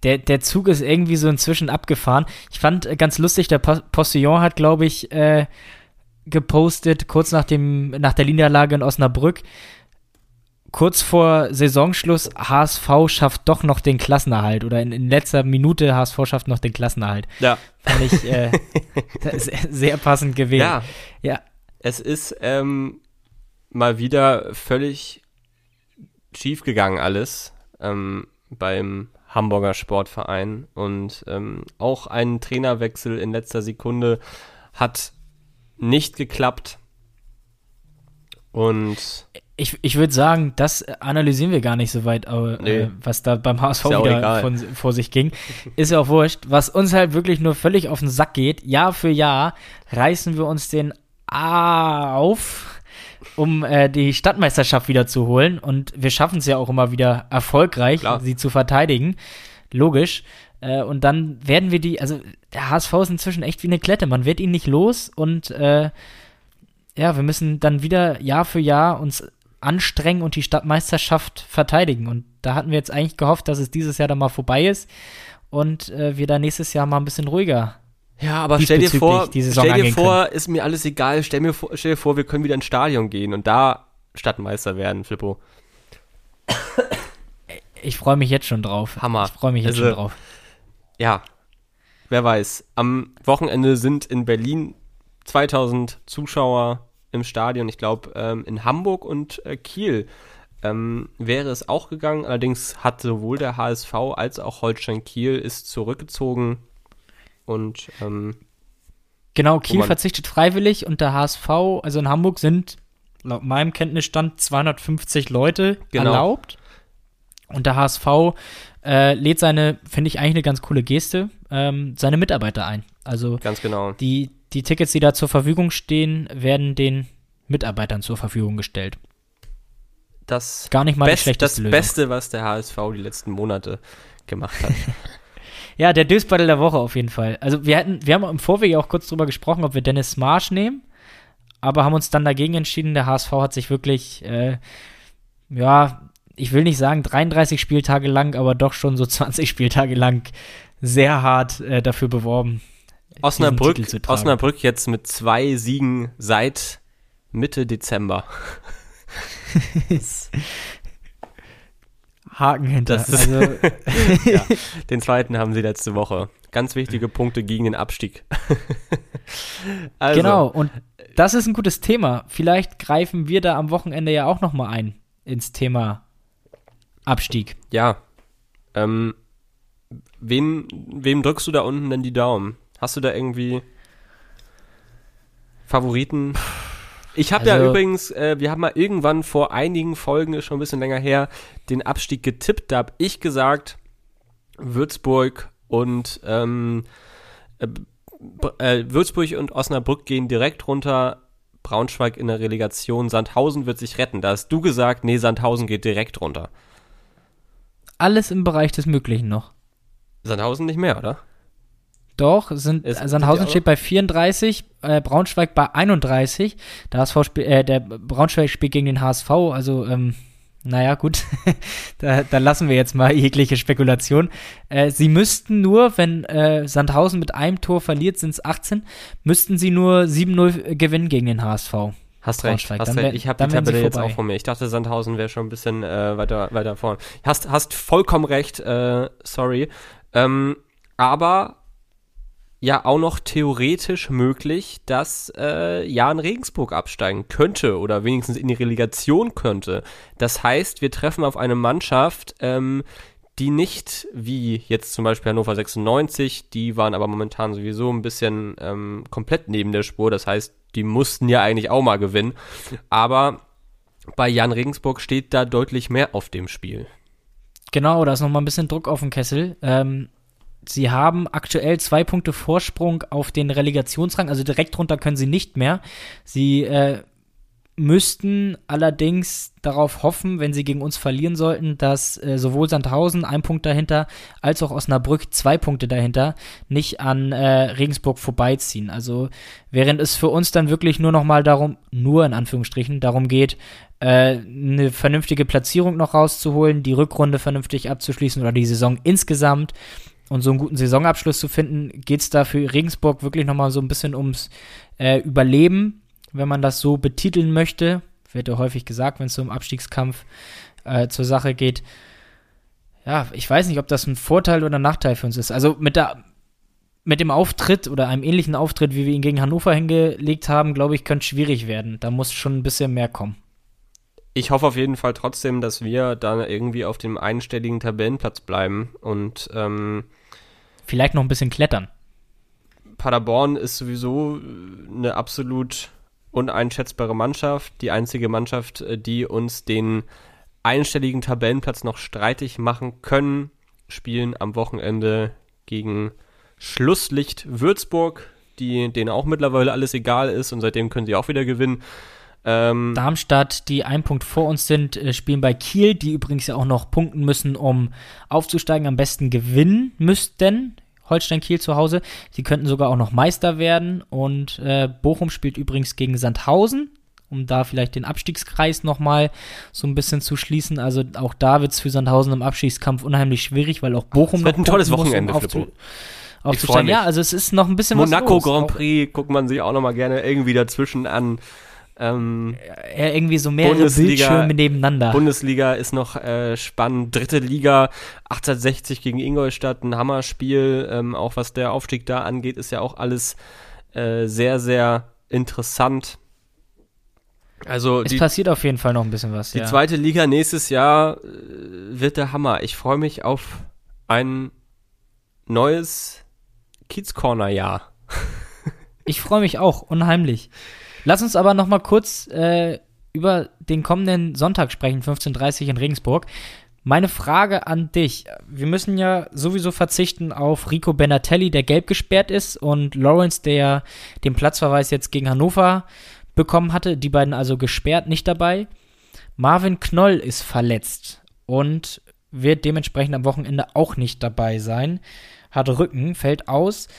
Speaker 2: der, der Zug ist irgendwie so inzwischen abgefahren. Ich fand äh, ganz lustig, der Postillon hat, glaube ich, äh, gepostet, kurz nach, dem, nach der Niederlage in Osnabrück, kurz vor Saisonschluss, HSV schafft doch noch den Klassenerhalt. Oder in, in letzter Minute, HSV schafft noch den Klassenerhalt.
Speaker 1: Ja.
Speaker 2: Fand ich äh, sehr passend gewählt. Ja.
Speaker 1: ja. Es ist ähm, mal wieder völlig schief gegangen alles ähm, beim Hamburger Sportverein. Und ähm, auch ein Trainerwechsel in letzter Sekunde hat nicht geklappt. Und
Speaker 2: ich, ich würde sagen, das analysieren wir gar nicht so weit, äh, nee. was da beim HSV ja wieder von, vor sich ging. Ist ja auch wurscht. Was uns halt wirklich nur völlig auf den Sack geht, Jahr für Jahr reißen wir uns den auf um äh, die Stadtmeisterschaft wieder zu holen. Und wir schaffen es ja auch immer wieder erfolgreich, Klar. sie zu verteidigen. Logisch. Äh, und dann werden wir die, also der HSV ist inzwischen echt wie eine Klette. Man wird ihn nicht los und äh, ja, wir müssen dann wieder Jahr für Jahr uns anstrengen und die Stadtmeisterschaft verteidigen. Und da hatten wir jetzt eigentlich gehofft, dass es dieses Jahr dann mal vorbei ist und äh, wir da nächstes Jahr mal ein bisschen ruhiger.
Speaker 1: Ja, aber stell dir vor, stell dir vor, ist mir alles egal. Stell mir vor, stell dir vor, wir können wieder ins Stadion gehen und da Stadtmeister werden, Flippo.
Speaker 2: Ich freue mich jetzt schon drauf.
Speaker 1: Hammer.
Speaker 2: Ich freue mich jetzt also, schon drauf.
Speaker 1: Ja, wer weiß. Am Wochenende sind in Berlin 2000 Zuschauer im Stadion. Ich glaube, ähm, in Hamburg und äh, Kiel ähm, wäre es auch gegangen. Allerdings hat sowohl der HSV als auch Holstein Kiel ist zurückgezogen und ähm,
Speaker 2: genau Kiel verzichtet freiwillig und der HSV, also in Hamburg sind laut meinem Kenntnisstand 250 Leute genau. erlaubt und der HSV äh, lädt seine, finde ich eigentlich eine ganz coole Geste, ähm, seine Mitarbeiter ein. Also
Speaker 1: ganz genau.
Speaker 2: Die die Tickets, die da zur Verfügung stehen, werden den Mitarbeitern zur Verfügung gestellt
Speaker 1: das
Speaker 2: gar nicht mal
Speaker 1: Best,
Speaker 2: das
Speaker 1: Lösung. Beste, was der HSV die letzten Monate gemacht hat.
Speaker 2: ja, der Dösbattle der Woche auf jeden Fall. Also wir hatten, wir haben im Vorweg auch kurz drüber gesprochen, ob wir Dennis Marsch nehmen, aber haben uns dann dagegen entschieden. Der HSV hat sich wirklich, äh, ja, ich will nicht sagen 33 Spieltage lang, aber doch schon so 20 Spieltage lang sehr hart äh, dafür beworben.
Speaker 1: Osnabrück, Osnabrück jetzt mit zwei Siegen seit Mitte Dezember.
Speaker 2: Haken hinter.
Speaker 1: Ist, also, ja, den zweiten haben sie letzte Woche. Ganz wichtige Punkte gegen den Abstieg.
Speaker 2: also, genau, und das ist ein gutes Thema. Vielleicht greifen wir da am Wochenende ja auch nochmal ein ins Thema Abstieg.
Speaker 1: Ja. Ähm, wem, wem drückst du da unten denn die Daumen? Hast du da irgendwie Favoriten? Ich habe also, ja übrigens, äh, wir haben mal irgendwann vor einigen Folgen, ist schon ein bisschen länger her, den Abstieg getippt. Da habe ich gesagt, Würzburg und ähm, äh, äh, Würzburg und Osnabrück gehen direkt runter. Braunschweig in der Relegation. Sandhausen wird sich retten. Da hast du gesagt, nee, Sandhausen geht direkt runter.
Speaker 2: Alles im Bereich des Möglichen noch.
Speaker 1: Sandhausen nicht mehr, oder?
Speaker 2: Doch, sind, ist, Sandhausen steht bei 34, äh, Braunschweig bei 31. Der, HSV spiel, äh, der Braunschweig spielt gegen den HSV, also ähm, naja, gut, da, da, lassen wir jetzt mal jegliche Spekulation. Äh, sie müssten nur, wenn äh, Sandhausen mit einem Tor verliert, sind es 18, müssten sie nur 7-0 gewinnen gegen den HSV.
Speaker 1: Hast recht, hast recht. Ich habe die Tabelle jetzt auch von mir. Ich dachte, Sandhausen wäre schon ein bisschen äh, weiter, weiter vorne. Hast, hast vollkommen recht, äh, sorry. Ähm, aber ja auch noch theoretisch möglich, dass äh, Jan Regensburg absteigen könnte oder wenigstens in die Relegation könnte. Das heißt, wir treffen auf eine Mannschaft, ähm, die nicht wie jetzt zum Beispiel Hannover 96, die waren aber momentan sowieso ein bisschen ähm, komplett neben der Spur. Das heißt, die mussten ja eigentlich auch mal gewinnen. Aber bei Jan Regensburg steht da deutlich mehr auf dem Spiel.
Speaker 2: Genau, da ist nochmal ein bisschen Druck auf dem Kessel. Ähm, Sie haben aktuell zwei Punkte Vorsprung auf den Relegationsrang, also direkt runter können sie nicht mehr. Sie äh, müssten allerdings darauf hoffen, wenn sie gegen uns verlieren sollten, dass äh, sowohl Sandhausen ein Punkt dahinter als auch Osnabrück zwei Punkte dahinter nicht an äh, Regensburg vorbeiziehen. Also während es für uns dann wirklich nur noch mal darum, nur in Anführungsstrichen, darum geht, äh, eine vernünftige Platzierung noch rauszuholen, die Rückrunde vernünftig abzuschließen oder die Saison insgesamt und so einen guten Saisonabschluss zu finden, geht es da für Regensburg wirklich nochmal so ein bisschen ums äh, Überleben, wenn man das so betiteln möchte. Wird ja häufig gesagt, wenn es so um Abstiegskampf äh, zur Sache geht. Ja, ich weiß nicht, ob das ein Vorteil oder ein Nachteil für uns ist. Also mit der mit dem Auftritt oder einem ähnlichen Auftritt, wie wir ihn gegen Hannover hingelegt haben, glaube ich, könnte schwierig werden. Da muss schon ein bisschen mehr kommen.
Speaker 1: Ich hoffe auf jeden Fall trotzdem, dass wir da irgendwie auf dem einstelligen Tabellenplatz bleiben und ähm,
Speaker 2: Vielleicht noch ein bisschen klettern.
Speaker 1: Paderborn ist sowieso eine absolut uneinschätzbare Mannschaft. Die einzige Mannschaft, äh, die uns den einstelligen Tabellenplatz noch streitig machen können, spielen am Wochenende gegen Schlusslicht Würzburg, die, denen auch mittlerweile alles egal ist und seitdem können sie auch wieder gewinnen.
Speaker 2: Ähm, Darmstadt, die ein Punkt vor uns sind, äh, spielen bei Kiel, die übrigens ja auch noch punkten müssen, um aufzusteigen, am besten gewinnen müssten. Holstein Kiel zu Hause. Sie könnten sogar auch noch Meister werden. Und äh, Bochum spielt übrigens gegen Sandhausen. um da vielleicht den Abstiegskreis nochmal so ein bisschen zu schließen. Also auch da wird es für Sandhausen im Abstiegskampf unheimlich schwierig, weil auch Bochum
Speaker 1: das wird ein tolles
Speaker 2: punkten muss,
Speaker 1: Wochenende,
Speaker 2: um
Speaker 1: Flippo.
Speaker 2: aufzu- aufzusteigen. Ja, also es ist noch ein bisschen
Speaker 1: Monaco
Speaker 2: was los.
Speaker 1: Grand Prix guckt man sich auch noch mal gerne irgendwie dazwischen an. Ähm,
Speaker 2: äh, irgendwie so mehrere
Speaker 1: Bundesliga-
Speaker 2: Bildschirme nebeneinander.
Speaker 1: Bundesliga ist noch äh, spannend. Dritte Liga 1860 gegen Ingolstadt, ein Hammerspiel. Ähm, auch was der Aufstieg da angeht, ist ja auch alles äh, sehr, sehr interessant. Also
Speaker 2: es
Speaker 1: die,
Speaker 2: passiert auf jeden Fall noch ein bisschen was.
Speaker 1: die
Speaker 2: ja.
Speaker 1: zweite Liga nächstes Jahr äh, wird der Hammer. Ich freue mich auf ein neues Kiez Corner Jahr.
Speaker 2: Ich freue mich auch, unheimlich. Lass uns aber noch mal kurz äh, über den kommenden Sonntag sprechen, 15.30 Uhr in Regensburg. Meine Frage an dich. Wir müssen ja sowieso verzichten auf Rico Benatelli, der gelb gesperrt ist, und Lawrence, der den Platzverweis jetzt gegen Hannover bekommen hatte. Die beiden also gesperrt, nicht dabei. Marvin Knoll ist verletzt und wird dementsprechend am Wochenende auch nicht dabei sein. Hat Rücken, fällt aus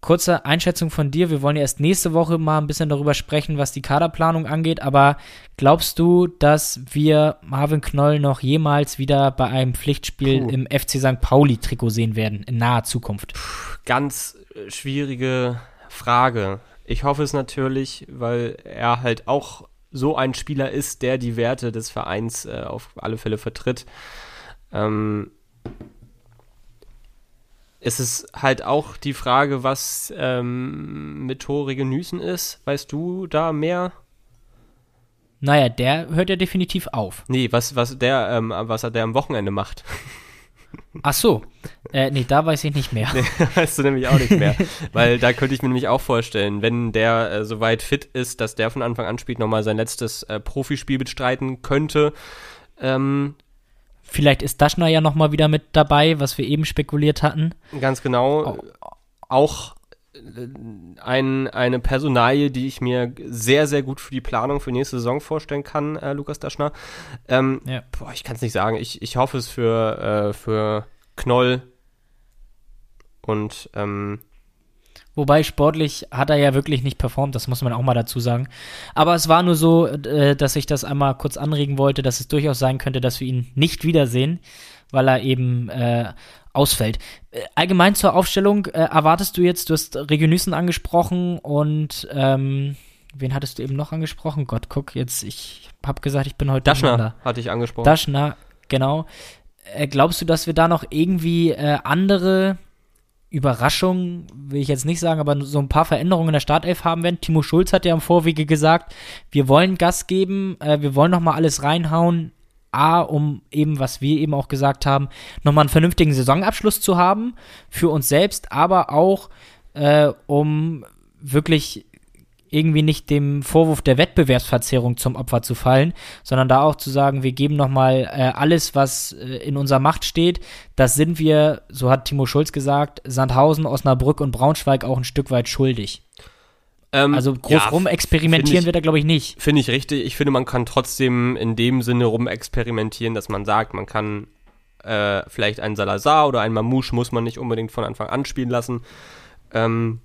Speaker 2: kurze Einschätzung von dir. Wir wollen ja erst nächste Woche mal ein bisschen darüber sprechen, was die Kaderplanung angeht. Aber glaubst du, dass wir Marvin Knoll noch jemals wieder bei einem Pflichtspiel
Speaker 1: Puh.
Speaker 2: im FC St. Pauli-Trikot sehen werden in naher Zukunft?
Speaker 1: Ganz äh, schwierige Frage. Ich hoffe es natürlich, weil er halt auch so ein Spieler ist, der die Werte des Vereins äh, auf alle Fälle vertritt. Ähm, es ist halt auch die Frage, was ähm, mit Tore Genüßen ist. Weißt du da mehr?
Speaker 2: Naja, der hört ja definitiv auf.
Speaker 1: Nee, was, was der, ähm, was er der am Wochenende macht.
Speaker 2: Ach so. Äh, nee, da weiß ich nicht mehr.
Speaker 1: Nee, weißt du nämlich auch nicht mehr. Weil da könnte ich mir nämlich auch vorstellen, wenn der äh, soweit fit ist, dass der von Anfang an spielt, nochmal sein letztes äh, Profispiel bestreiten könnte. Ähm,
Speaker 2: Vielleicht ist Daschner ja noch mal wieder mit dabei, was wir eben spekuliert hatten.
Speaker 1: ganz genau.
Speaker 2: Oh.
Speaker 1: Auch äh, ein, eine Personalie, die ich mir sehr, sehr gut für die Planung für nächste Saison vorstellen kann, äh, Lukas Daschner. Ähm,
Speaker 2: Ja.
Speaker 1: boah, ich kann es nicht sagen. Ich, ich hoffe es für, äh, für Knoll. Und ähm,
Speaker 2: Wobei sportlich hat er ja wirklich nicht performt, das muss man auch mal dazu sagen. Aber es war nur so, äh, dass ich das einmal kurz anregen wollte, dass es durchaus sein könnte, dass wir ihn nicht wiedersehen, weil er eben äh, ausfällt. Äh, allgemein zur Aufstellung äh, erwartest du jetzt, du hast Regionüssen angesprochen und ähm, wen hattest du eben noch angesprochen? Gott, guck, jetzt, ich hab gesagt, ich bin heute
Speaker 1: Daschner hatte ich angesprochen.
Speaker 2: Daschner, genau. Äh, glaubst du, dass wir da noch irgendwie äh, andere Überraschungen, will ich jetzt nicht sagen, aber so ein paar Veränderungen in der Startelf haben werden? Timo Schulz hat ja im Vorwege gesagt, wir wollen Gas geben, äh, wir wollen nochmal alles reinhauen. A, um eben, was wir eben auch gesagt haben, nochmal einen vernünftigen Saisonabschluss zu haben für uns selbst, aber auch äh, um wirklich irgendwie nicht dem Vorwurf der Wettbewerbsverzerrung zum Opfer zu fallen, sondern da auch zu sagen, wir geben nochmal äh, alles, was äh, in unserer Macht steht. Das sind wir, so hat Timo Schulz gesagt, Sandhausen, Osnabrück und Braunschweig auch ein Stück weit schuldig.
Speaker 1: Ähm,
Speaker 2: Also groß
Speaker 1: ja,
Speaker 2: rum
Speaker 1: find
Speaker 2: experimentieren
Speaker 1: ich-
Speaker 2: wird er, glaube ich, nicht.
Speaker 1: Finde ich richtig. Ich finde, man kann trotzdem in dem Sinne rumexperimentieren, dass man sagt, man kann äh, vielleicht einen Salazar oder einen Mamouche muss man nicht unbedingt von Anfang an spielen lassen. Ähm,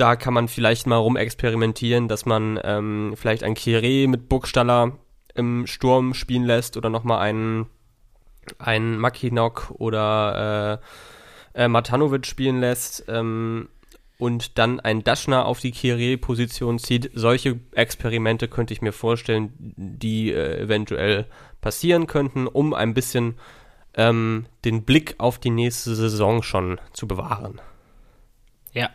Speaker 1: da kann man vielleicht mal rumexperimentieren, dass man ähm, vielleicht einen Kire mit Burgstaller im Sturm spielen lässt oder nochmal einen, einen Makinok oder äh, äh, Matanovic spielen lässt. Ähm, und dann ein Daschner auf die Kire-Position zieht. Solche Experimente könnte ich mir vorstellen, die äh, eventuell passieren könnten, um ein bisschen ähm, den Blick auf die nächste Saison schon zu bewahren.
Speaker 2: Ja.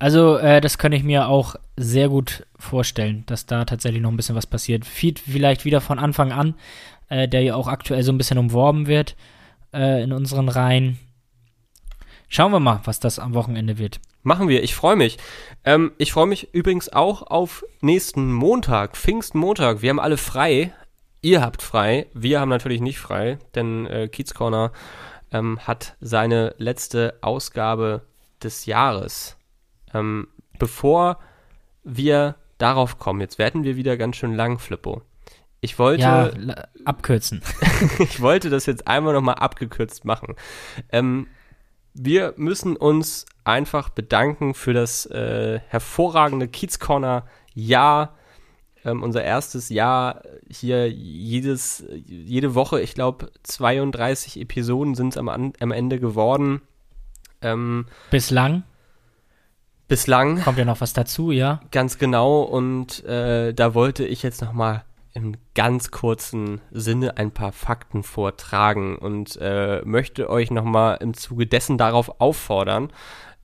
Speaker 2: Also, äh, das kann ich mir auch sehr gut vorstellen, dass da tatsächlich noch ein bisschen was passiert. Feed vielleicht wieder von Anfang an, äh, der ja auch aktuell so ein bisschen umworben wird äh, in unseren Reihen. Schauen wir mal, was das am Wochenende wird.
Speaker 1: Machen wir, ich freue mich. Ähm, ich freue mich übrigens auch auf nächsten Montag, Pfingstmontag. Wir haben alle frei. Ihr habt frei. Wir haben natürlich nicht frei, denn äh, Kiez Corner ähm, hat seine letzte Ausgabe des Jahres. Ähm, bevor wir darauf kommen, jetzt werden wir wieder ganz schön lang, Flippo. Ich wollte,
Speaker 2: Ja, abkürzen.
Speaker 1: ich wollte das jetzt einmal nochmal abgekürzt machen. Ähm, wir müssen uns einfach bedanken für das äh, hervorragende Kiez Corner Jahr, ähm, unser erstes Jahr hier jedes, jede Woche, ich glaube 32 Episoden sind es am, am Ende geworden.
Speaker 2: Ähm, Bislang?
Speaker 1: Bislang.
Speaker 2: Kommt ja noch was dazu, ja?
Speaker 1: Ganz genau. Und äh, da wollte ich jetzt noch mal im ganz kurzen Sinne ein paar Fakten vortragen und äh, möchte euch noch mal im Zuge dessen darauf auffordern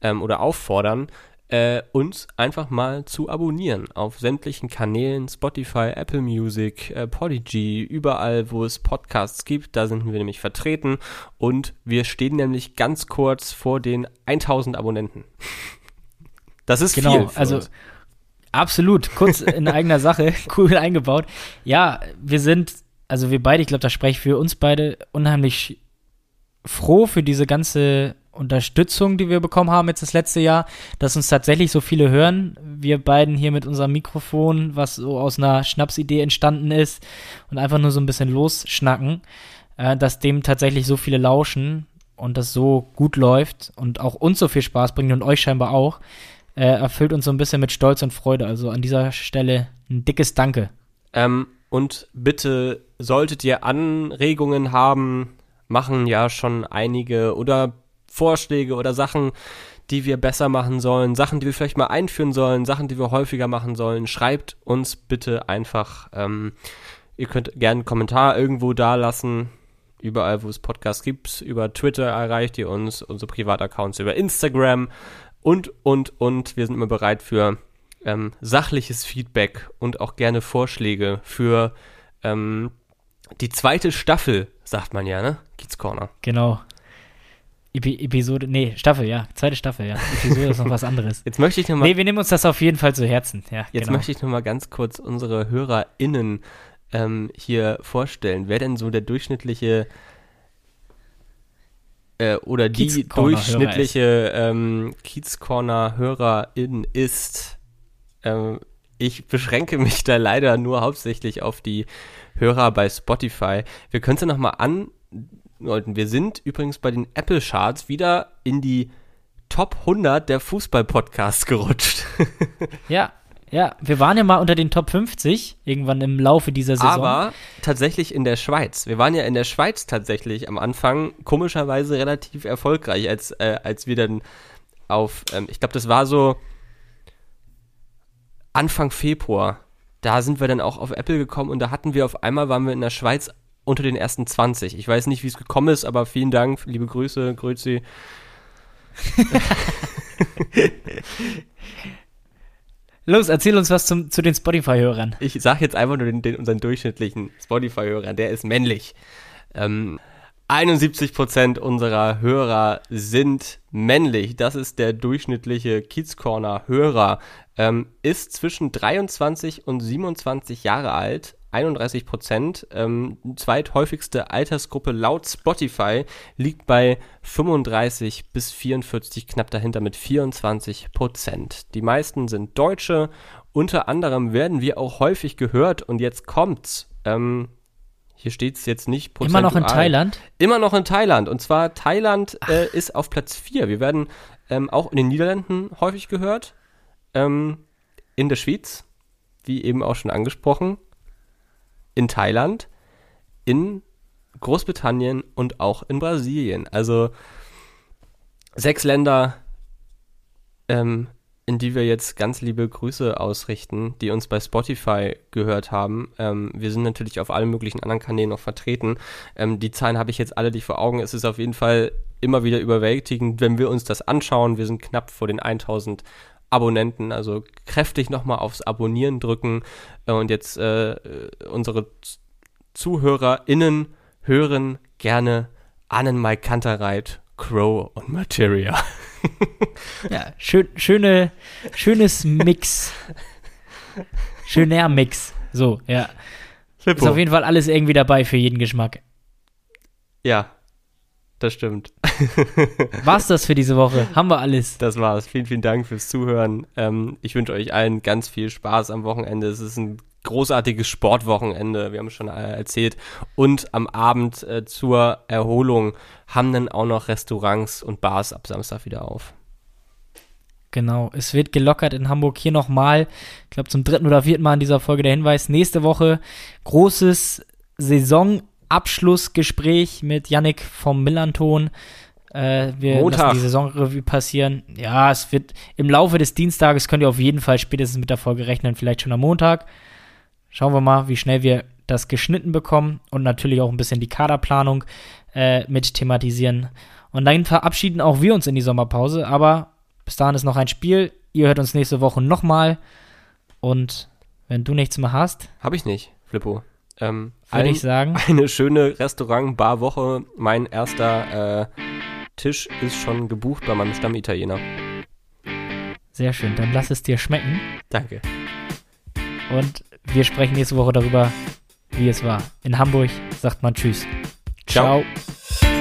Speaker 1: ähm, oder auffordern, äh, uns einfach mal zu abonnieren auf sämtlichen Kanälen, Spotify, Apple Music, äh, Podigy, überall, wo es Podcasts gibt, da sind wir nämlich vertreten und wir stehen nämlich ganz kurz vor den 1000 Abonnenten. Das ist genau, viel.
Speaker 2: also uns. absolut, kurz in eigener Sache, cool eingebaut. Ja, wir sind, also wir beide, ich glaube, da spreche ich für uns beide unheimlich froh für diese ganze Unterstützung, die wir bekommen haben jetzt das letzte Jahr, dass uns tatsächlich so viele hören. Wir beiden hier mit unserem Mikrofon, was so aus einer Schnapsidee entstanden ist und einfach nur so ein bisschen losschnacken, äh, dass dem tatsächlich so viele lauschen und das so gut läuft und auch uns so viel Spaß bringt und euch scheinbar auch äh, erfüllt uns so ein bisschen mit Stolz und Freude. Also an dieser Stelle ein dickes Danke.
Speaker 1: Ähm, und bitte, solltet ihr Anregungen haben, machen ja schon einige oder Vorschläge oder Sachen, die wir besser machen sollen, Sachen, die wir vielleicht mal einführen sollen, Sachen, die wir häufiger machen sollen, schreibt uns bitte einfach. Ähm, ihr könnt gerne einen Kommentar irgendwo da lassen. Überall, wo es Podcasts gibt. Über Twitter erreicht ihr uns, unsere Privataccounts über Instagram und, und, und. Wir sind immer bereit für ähm, sachliches Feedback und auch gerne Vorschläge für ähm, die zweite Staffel, sagt man ja, ne? Kids Corner.
Speaker 2: Genau. Epi Episode, nee, Staffel, ja. Zweite Staffel, ja. Episode ist noch was anderes.
Speaker 1: Jetzt möchte ich nochmal.
Speaker 2: Nee, wir nehmen uns das auf jeden Fall zu Herzen, ja.
Speaker 1: Jetzt genau. möchte ich nochmal ganz kurz unsere HörerInnen ähm, hier vorstellen. Wer denn so der durchschnittliche äh, oder die durchschnittliche ähm, Kiezcorner-Hörerin ist. Ähm, ich beschränke mich da leider nur hauptsächlich auf die Hörer bei Spotify. Wir können es ja nochmal andeuten. Wir sind übrigens bei den Apple Charts wieder in die Top 100 der Fußball-Podcasts gerutscht.
Speaker 2: ja, ja, wir waren ja mal unter den Top 50 irgendwann im Laufe dieser Saison.
Speaker 1: Aber tatsächlich in der Schweiz. Wir waren ja in der Schweiz tatsächlich am Anfang komischerweise relativ erfolgreich, als, äh, als wir dann auf, ähm, ich glaube, das war so Anfang Februar. Da sind wir dann auch auf Apple gekommen und da hatten wir auf einmal, waren wir in der Schweiz unter den ersten 20. Ich weiß nicht, wie es gekommen ist, aber vielen Dank, liebe Grüße, Grüezi.
Speaker 2: Los, erzähl uns was zum, zu den Spotify-Hörern.
Speaker 1: Ich sag jetzt einfach nur den, den unseren durchschnittlichen Spotify-Hörern, der ist männlich. Ähm, 71% unserer Hörer sind männlich. Das ist der durchschnittliche Kids Corner Hörer. Ähm, ist zwischen 23 und 27 Jahre alt, 31 Prozent. Ähm, zweithäufigste Altersgruppe laut Spotify liegt bei 35 bis 44, knapp dahinter mit 24 Prozent. Die meisten sind Deutsche. Unter anderem werden wir auch häufig gehört und jetzt kommt's. Ähm, hier steht es jetzt nicht
Speaker 2: Immer noch in Thailand?
Speaker 1: Immer noch in Thailand. Und zwar Thailand äh, ist auf Platz 4. Wir werden ähm, auch in den Niederlanden häufig gehört. Ähm, in der Schweiz, wie eben auch schon angesprochen in Thailand, in Großbritannien und auch in Brasilien. Also sechs Länder, ähm, in die wir jetzt ganz liebe Grüße ausrichten, die uns bei Spotify gehört haben. Ähm, wir sind natürlich auf allen möglichen anderen Kanälen noch vertreten. Ähm, die Zahlen habe ich jetzt alle nicht vor Augen. Es ist auf jeden Fall immer wieder überwältigend, wenn wir uns das anschauen. Wir sind knapp vor den 1000 Abonnenten, also kräftig nochmal aufs Abonnieren drücken äh, und jetzt äh, unsere ZuhörerInnen hören gerne Annen Mike Kanterreit, Crow und Materia.
Speaker 2: ja, schön, schöne, schönes Mix. Schöner Mix. So, ja. Flippo. Ist auf jeden Fall alles irgendwie dabei für jeden Geschmack.
Speaker 1: Ja, das stimmt.
Speaker 2: War's das für diese Woche? Haben wir alles?
Speaker 1: Das war's. Vielen, vielen Dank fürs Zuhören. Ähm, ich wünsche euch allen ganz viel Spaß am Wochenende. Es ist ein großartiges Sportwochenende, wir haben es schon äh, erzählt. Und am Abend äh, zur Erholung haben dann auch noch Restaurants und Bars ab Samstag wieder auf.
Speaker 2: Genau, es wird gelockert in Hamburg. Hier nochmal, ich glaube zum dritten oder vierten Mal in dieser Folge der Hinweis. Nächste Woche großes Saisonabschlussgespräch mit Yannick vom Millanton. Äh, wir
Speaker 1: Montag.
Speaker 2: lassen die Saisonrevue passieren. Ja, es wird im Laufe des Dienstages könnt ihr auf jeden Fall spätestens mit der Folge rechnen, vielleicht schon am Montag. Schauen wir mal, wie schnell wir das geschnitten bekommen und natürlich auch ein bisschen die Kaderplanung äh, mit thematisieren. Und dann verabschieden auch wir uns in die Sommerpause, aber bis dahin ist noch ein Spiel. Ihr hört uns nächste Woche nochmal. Und wenn du nichts mehr hast,
Speaker 1: Habe ich nicht, Flippo. Ähm,
Speaker 2: würde ich sagen,
Speaker 1: eine schöne Restaurant-Bar-Woche. Mein erster äh, Tisch ist schon gebucht bei meinem Stammitaliener.
Speaker 2: sehr schön. Dann lass es dir schmecken.
Speaker 1: Danke.
Speaker 2: Und wir sprechen nächste Woche darüber, wie es war. In Hamburg sagt man Tschüss.
Speaker 1: Ciao.
Speaker 2: Ciao.